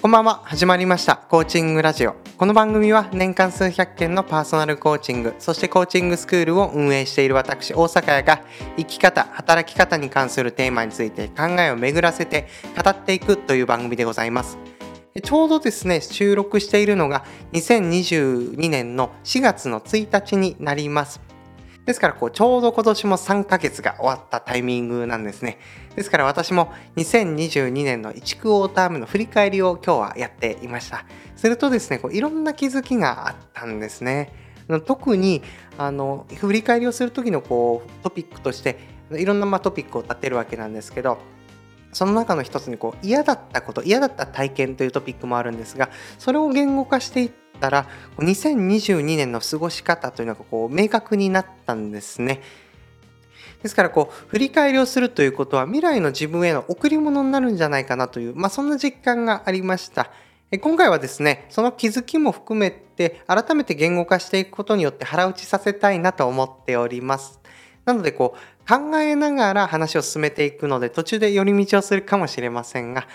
こんばんは。始まりました。コーチングラジオ。この番組は年間数百件のパーソナルコーチングそしてコーチングスクールを運営している私大阪屋が生き方働き方に関するテーマについて考えを巡らせて語っていくという番組でございます。ちょうどですね収録しているのが2022年の4月の1日になります。ですからこうちょうど今年も3ヶ月が終わったタイミングなんですね。ですから私も2022年の1クォーター目の振り返りを今日はやっていました。するとですね、こういろんな気づきがあったんですね。特にあの振り返りをする時のこうトピックとしていろんなまトピックを立てるわけなんですけどその中の一つにこう嫌だったこと嫌だった体験というトピックもあるんですがそれを言語化していったら2022年の過ごし方というのがこう明確になったんですね。ですからこう振り返りをするということは未来の自分への贈り物になるんじゃないかなという、まあ、そんな実感がありました。今回はですね、その気づきも含めて改めて言語化していくことによって腹落ちさせたいなと思っております。なのでこう考えながら話を進めていくので途中で寄り道をするかもしれませんが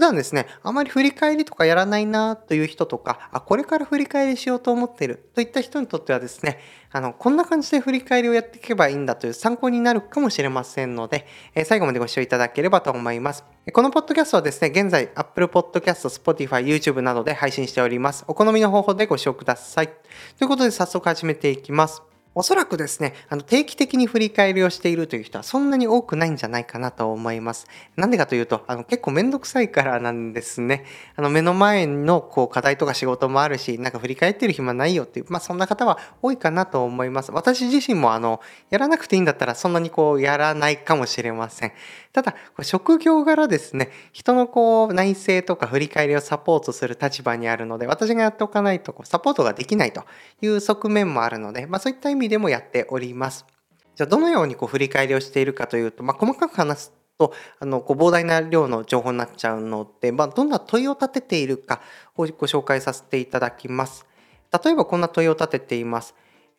普段ですね、あまり振り返りとかやらないなという人とか、あ、これから振り返りしようと思っているといった人にとってはですね、あの、こんな感じで振り返りをやっていけばいいんだという参考になるかもしれませんので、え、最後までご視聴いただければと思います。このポッドキャストはですね、現在 Apple Podcast、Spotify、YouTube などで配信しております。お好みの方法でご視聴ください。ということで早速始めていきます。おそらくですね、あの定期的に振り返りをしているという人はそんなに多くないんじゃないかなと思います。なんでかというと、あの結構めんどくさいからなんですね。あの目の前のこう課題とか仕事もあるし、なんか振り返ってる暇ないよっていう、まあそんな方は多いかなと思います。私自身もあの、やらなくていいんだったらそんなにこうやらないかもしれません。ただ、職業柄ですね、人のこう内政とか振り返りをサポートする立場にあるので、私がやっておかないとこうサポートができないという側面もあるので、まあそういった意味でもやっております。じゃあどのようにこう振り返りをしているかというと、まあ、細かく話すとあのこう膨大な量の情報になっちゃうので、まあ、どんな問いを立てているかをご紹介させていただきます。例えばこんな問いを立てています。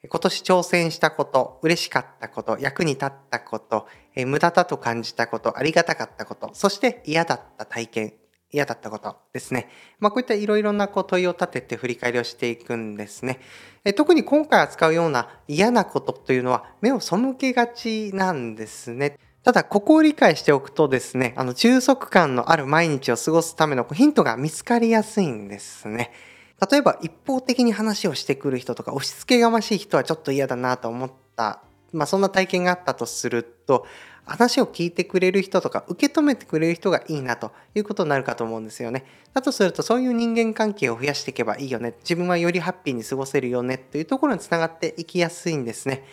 今年挑戦したこと、嬉しかったこと、役に立ったこと、え無駄だと感じたこと、ありがたかったこと、そして嫌だった体験、嫌だったことですね。まあ、こういったいろいろな問いを立てて振り返りをしていくんですね。え特に今回扱うような嫌なことというのは目を背けがちなんですね。ただ、ここを理解しておくとですね、あの、充足感のある毎日を過ごすためのヒントが見つかりやすいんですね。例えば一方的に話をしてくる人とか押し付けがましい人はちょっと嫌だなと思った、まあ、そんな体験があったとすると話を聞いてくれる人とか受け止めてくれる人がいいなということになるかと思うんですよね。だとするとそういう人間関係を増やしていけばいいよね自分はよりハッピーに過ごせるよねというところにつながっていきやすいんですね。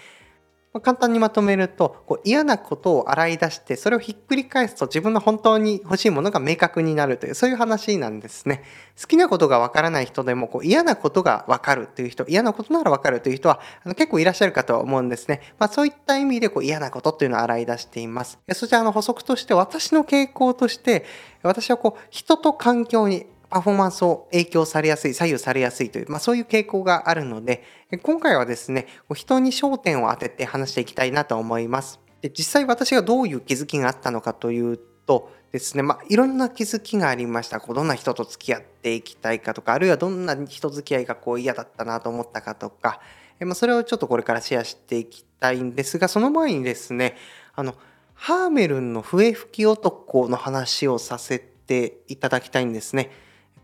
簡単にまとめるとこう嫌なことを洗い出してそれをひっくり返すと自分の本当に欲しいものが明確になるというそういう話なんですね。好きなことがわからない人でもこう嫌なことがわかるという人嫌なことならわかるという人はあの結構いらっしゃるかと思うんですね、まあ、そういった意味でこう嫌なことっていうのを洗い出しています。そしてあの補足として私の傾向として私はこう人と環境にパフォーマンスを影響されやすい、左右されやすいという、まあ、そういう傾向があるので、今回はですね、人に焦点を当てて話していきたいなと思います。で実際私がどういう気づきがあったのかというとですね、まあ、いろんな気づきがありました。こうどんな人と付き合っていきたいかとか、あるいはどんな人付き合いがこう嫌だったなと思ったかとか、まあ、それをちょっとこれからシェアしていきたいんですが、その前にですね、あの、ハーメルンの笛吹き男の話をさせていただきたいんですね。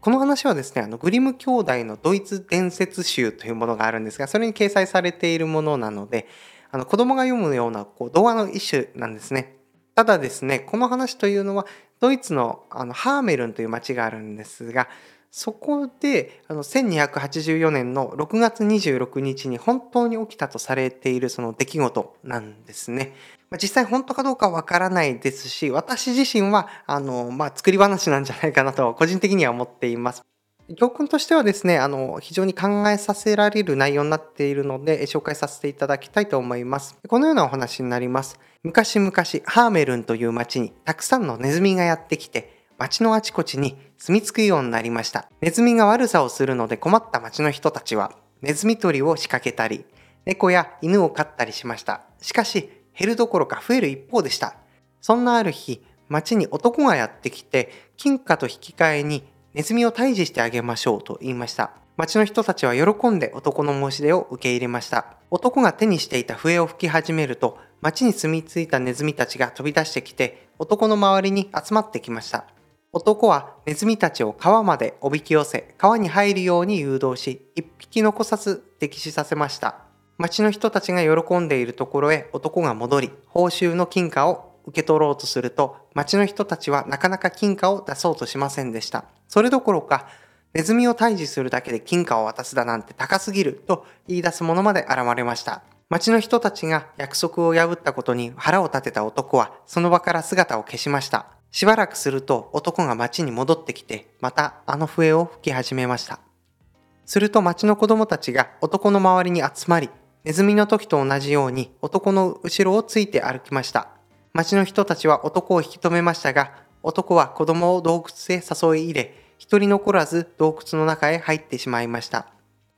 この話はですね、あのグリム兄弟のドイツ伝説集というものがあるんですが、それに掲載されているものなので、あの子供が読むようなこう童話の一種なんですね。ただですね、この話というのは、ドイツのあのハーメルンという町があるんですが、そこであの1284年の6月26日に本当に起きたとされているその出来事なんですね。実際本当かどうかわからないですし、私自身は、あの、まあ、作り話なんじゃないかなと、個人的には思っています。教訓としてはですね、あの、非常に考えさせられる内容になっているので、紹介させていただきたいと思います。このようなお話になります。昔々、ハーメルンという町にたくさんのネズミがやってきて、町のあちこちに住み着くようになりました。ネズミが悪さをするので困った町の人たちは、ネズミ捕りを仕掛けたり、猫や犬を飼ったりしました。しかし、減るどころか増える一方でした。そんなある日、町に男がやってきて、金貨と引き換えにネズミを退治してあげましょうと言いました。町の人たちは喜んで男の申し出を受け入れました。男が手にしていた笛を吹き始めると町に住み着いたネズミたちが飛び出してきて男の周りに集まってきました。男はネズミたちを川までおびき寄せ川に入るように誘導し一匹残さず溺死させました。町の人たちが喜んでいるところへ男が戻り報酬の金貨を受け取ろうとすると町の人たちはなかなか金貨を出そうとしませんでした。それどころかネズミを退治するだけで金貨を渡すだなんて高すぎると言い出す者まで現れました。町の人たちが約束を破ったことに腹を立てた男はその場から姿を消しました。しばらくすると男が町に戻ってきてまたあの笛を吹き始めました。すると町の子供たちが男の周りに集まりネズミの時と同じように男の後ろをついて歩きました。町の人たちは男を引き止めましたが男は子供を洞窟へ誘い入れ一人残らず洞窟の中へ入ってしまいました。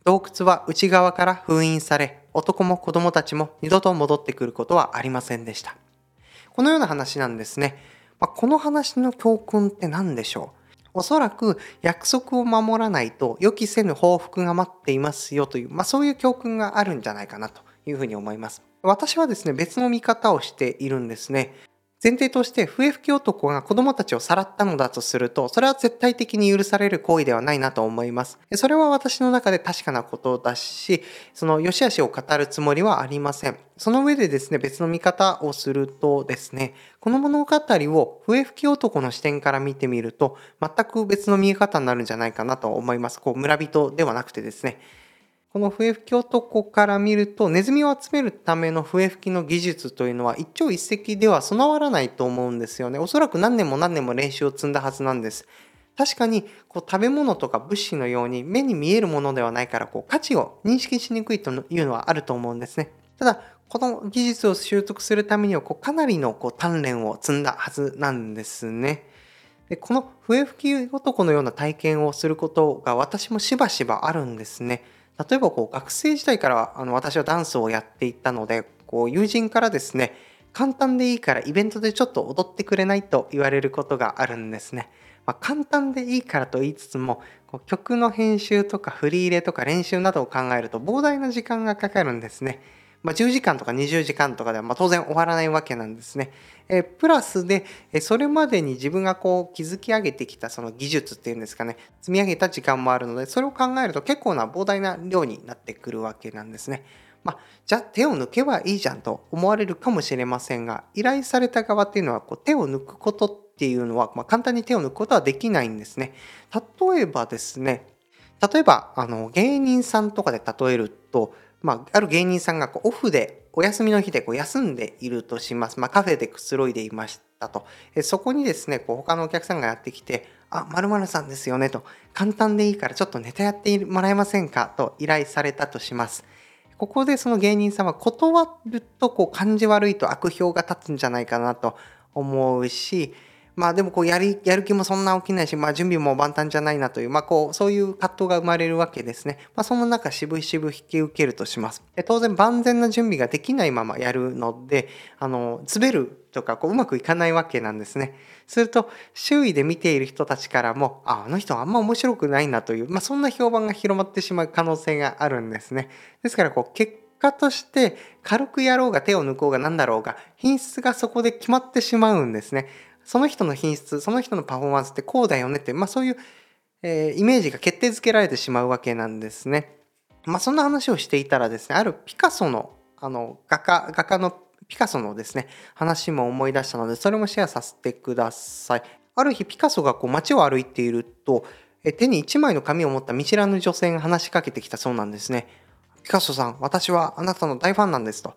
洞窟は内側から封印され男も子供たちも二度と戻ってくることはありませんでした。このような話なんですね。まあ、この話の教訓って何でしょう？おそらく約束を守らないと予期せぬ報復が待っていますよという、まあ、そういう教訓があるんじゃないかなというふうに思います。私はですね、別の見方をしているんですね。前提として笛吹き男が子供たちをさらったのだとすると、それは絶対的に許される行為ではないなと思います。それは私の中で確かなことだし、その良し悪しを語るつもりはありません。その上でですね、別の見方をするとですね、この物語を笛吹き男の視点から見てみると、全く別の見え方になるんじゃないかなと思います。こう、村人ではなくてですね。この笛吹き男から見るとネズミを集めるための笛吹きの技術というのは一朝一夕では備わらないと思うんですよね。おそらく何年も何年も練習を積んだはずなんです。確かにこう食べ物とか物資のように目に見えるものではないからこう価値を認識しにくいというのはあると思うんですね。ただこの技術を習得するためにはこうかなりのこう鍛錬を積んだはずなんですね。でこの笛吹き男のような体験をすることが私もしばしばあるんですね。例えばこう学生時代からあの私はダンスをやっていたのでこう友人からですね簡単でいいからイベントでちょっと踊ってくれないと言われることがあるんですね。まあ、簡単でいいからと言いつつもこう曲の編集とか振り入れとか練習などを考えると膨大な時間がかかるんですね。まあ、10時間とか20時間とかではま当然終わらないわけなんですね。えプラスで、えそれまでに自分がこう築き上げてきたその技術っていうんですかね、積み上げた時間もあるので、それを考えると結構な膨大な量になってくるわけなんですね。まあ、じゃあ手を抜けばいいじゃんと思われるかもしれませんが、依頼された側っていうのはこう手を抜くことっていうのは、まあ、簡単に手を抜くことはできないんですね。例えばですね、例えばあの芸人さんとかで例えると、まあ、ある芸人さんがこうオフでお休みの日でこう休んでいるとします。まあ、カフェでくつろいでいましたと。えそこにですね、こう他のお客さんがやってきて、あ、まるさんですよねと。簡単でいいからちょっとネタやってもらえませんか？と依頼されたとします。ここでその芸人さんは断るとこう感じ悪いと悪評が立つんじゃないかなと思うし、まあでもこうやりやる気もそんな起きないし、まあ、準備も万端じゃないなという、まあ、こうそういう葛藤が生まれるわけですね。まあ、その中渋々引き受けるとします。で当然万全な準備ができないままやるのであの滑るとかこううまくいかないわけなんですね。すると周囲で見ている人たちからもああの人あんま面白くないなという、まあ、そんな評判が広まってしまう可能性があるんですね。ですからこう結果として軽くやろうが手を抜こうが何だろうが品質がそこで決まってしまうんですね。その人の品質その人のパフォーマンスってこうだよねって、まあ、そういう、えー、イメージが決定づけられてしまうわけなんですね。まあ、そんな話をしていたらですねあるピカソのあの画家画家のピカソのですね話も思い出したのでそれもシェアさせてください。ある日ピカソがこう街を歩いていると手に1枚の紙を持った見知らぬ女性が話しかけてきたそうなんですね。ピカソさん、私はあなたの大ファンなんですと。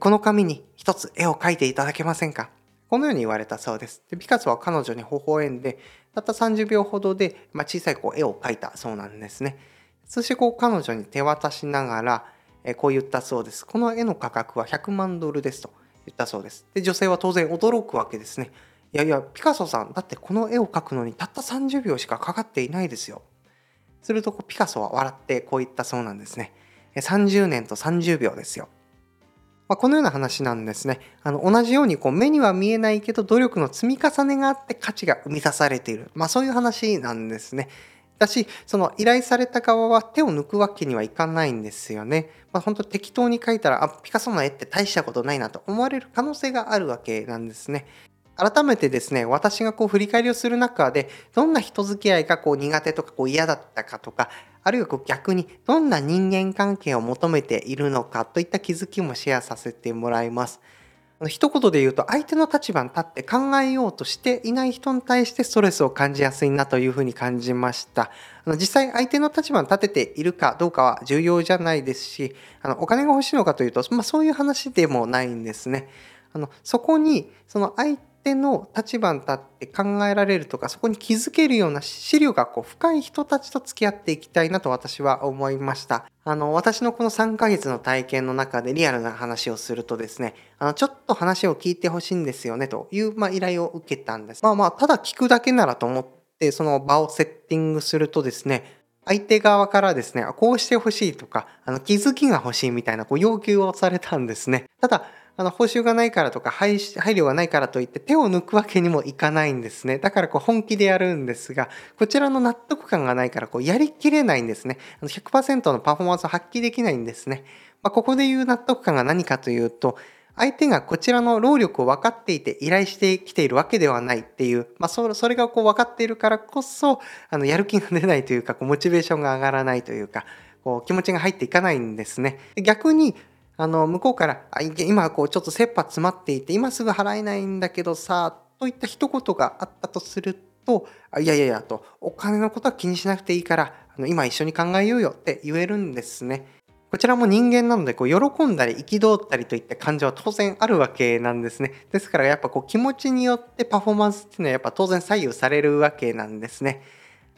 この紙に一つ絵を描いていただけませんか？このように言われたそうです。でピカソは彼女に微笑んで、たった30秒ほどで、まあ、小さいこう絵を描いたそうなんですね。そしてこう彼女に手渡しながら、えこう言ったそうです。この絵の価格は100万ドルですと言ったそうです。で女性は当然驚くわけですね。いやいや、ピカソさん、だってこの絵を描くのにたった30秒しかかかっていないですよ。するとピカソは笑ってこう言ったそうなんですね。30年と30秒ですよ。まあ、このような話なんですね。あの同じようにこう目には見えないけど努力の積み重ねがあって価値が生み出されている。まあ、そういう話なんですね。だし、その依頼された側は手を抜くわけにはいかないんですよね。まあ、本当適当に描いたら、あ、ピカソの絵って大したことないなと思われる可能性があるわけなんですね。改めてですね、私がこう振り返りをする中で、どんな人付き合いがこう苦手とかこう嫌だったかとか、あるいはこう逆にどんな人間関係を求めているのかといった気づきもシェアさせてもらいます。一言で言うと相手の立場に立って考えようとしていない人に対してストレスを感じやすいなというふうに感じました。実際相手の立場に立てているかどうかは重要じゃないですし、あのお金が欲しいのかというと、まあ、そういう話でもないんですね。あのそこにその相手の立場に立って考えられるとかそこに気づけるような資料がこう深い人たちと付き合っていきたいなと私は思いましたあの私のこの3ヶ月の体験の中でリアルな話をするとですねあのちょっと話を聞いてほしいんですよねという、まあ、依頼を受けたんですまあまあただ聞くだけならと思ってその場をセッティングするとですね相手側からですね、こうしてほしいとか、あの気づきが欲しいみたいなこう要求をされたんですね。ただ、あの報酬がないからとか配慮がないからといって手を抜くわけにもいかないんですね。だからこう本気でやるんですが、こちらの納得感がないからこうやりきれないんですね。100%のパフォーマンスを発揮できないんですね。まあ、ここで言う納得感が何かというと、相手がこちらの労力を分かっていて依頼してきているわけではないっていう、まあ、それがこう分かっているからこそあのやる気が出ないというかこうモチベーションが上がらないというかこう気持ちが入っていかないんですね。逆にあの、向こうから、あ今こうちょっと切羽詰まっていて、今すぐ払えないんだけどさ、といった一言があったとすると、いやいやいやと、お金のことは気にしなくていいから、あの今一緒に考えようよって言えるんですね。こちらも人間なのでこう喜んだり憤ったりといった感情は当然あるわけなんですね。ですからやっぱこう気持ちによってパフォーマンスっていうのはやっぱ当然左右されるわけなんですね。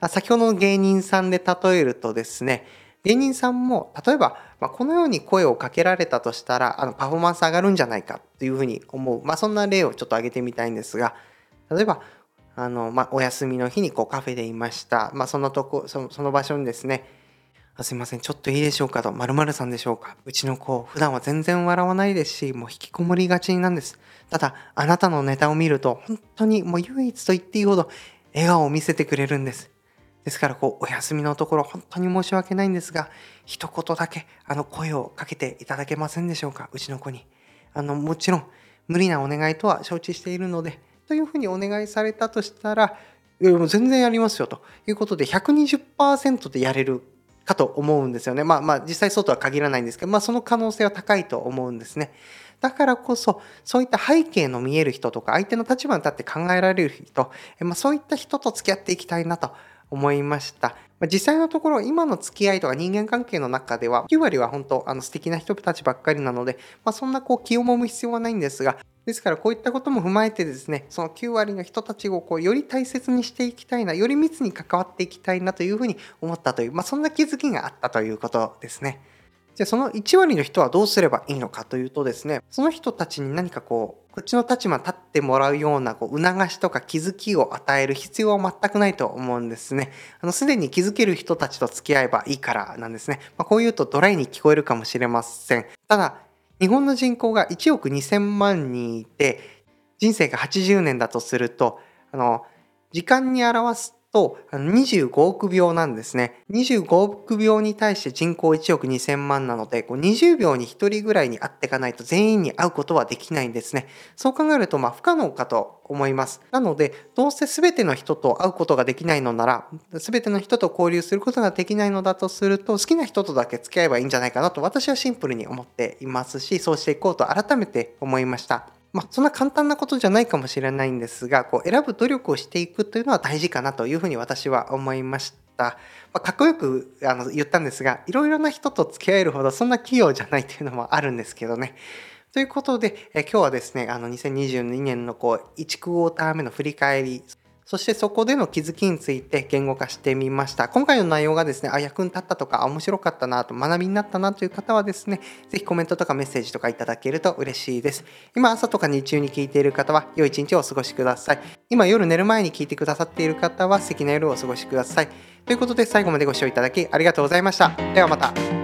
先ほどの芸人さんで例えるとですね、芸人さんも例えば、まあ、このように声をかけられたとしたらあのパフォーマンス上がるんじゃないかっていうふうに思う、まあ、そんな例をちょっと挙げてみたいんですが例えばあの、まあ、お休みの日にこうカフェでいました、まあ、そのとこその場所にですねあすいません、ちょっといいでしょうかと、〇〇さんでしょうか。うちの子、普段は全然笑わないですし、もう引きこもりがちなんです。ただ、あなたのネタを見ると、本当にもう唯一と言っていいほど、笑顔を見せてくれるんです。ですからこうお休みのところ本当に申し訳ないんですが一言だけあの声をかけていただけませんでしょうかうちの子にあのもちろん無理なお願いとは承知しているのでというふうにお願いされたとしたら全然やりますよということで120%でやれるかと思うんですよね。まあまあ実際そうとは限らないんですけど、まあその可能性は高いと思うんですね。だからこそ、そういった背景の見える人とか、相手の立場に立って考えられる人、まあ、そういった人と付き合っていきたいなと思いました。実際のところ、今の付き合いとか人間関係の中では、9割は本当、あの素敵な人たちばっかりなので、まあ、そんなこう気をもむ必要はないんですが、ですからこういったことも踏まえてですね、その9割の人たちをこうより大切にしていきたいな、より密に関わっていきたいなというふうに思ったという、まあ、そんな気づきがあったということですね。じゃあその1割の人はどうすればいいのかというとですね、その人たちに何かこう、こっちの立場に立ってもらうようなこう促しとか気づきを与える必要は全くないと思うんですね。あの、すでに気づける人たちと付き合えばいいからなんですね。まあ、こう言うとドライに聞こえるかもしれません。ただ、日本の人口が1億2000万人いて、人生が80年だとすると、あの、時間に表すと25億秒なんですね。25億秒に対して人口1億2000万なので、こう20秒に1人ぐらいに会っていかないと全員に会うことはできないんですね。そう考えるとまあ不可能かと思います。なので、どうせ全ての人と会うことができないのなら、全ての人と交流することができないのだとすると、好きな人とだけ付き合えばいいんじゃないかなと私はシンプルに思っていますし、そうしていこうと改めて思いました。まあ、そんな簡単なことじゃないかもしれないんですが、こう選ぶ努力をしていくというのは大事かなというふうに私は思いました。まあ、かっこよくあの言ったんですが、いろいろな人と付き合えるほどそんな器用じゃないというのもあるんですけどね。ということで、え今日はですね、あの2022年のこう1クォーター目の振り返り、そしてそこでの気づきについて言語化してみました。今回の内容がですね、あ、役に立ったとか、面白かったなと、学びになったなという方はですね、ぜひコメントとかメッセージとかいただけると嬉しいです。今朝とか日中に聞いている方は、良い一日をお過ごしください。今夜寝る前に聞いてくださっている方は、素敵な夜をお過ごしください。ということで最後までご視聴いただきありがとうございました。ではまた。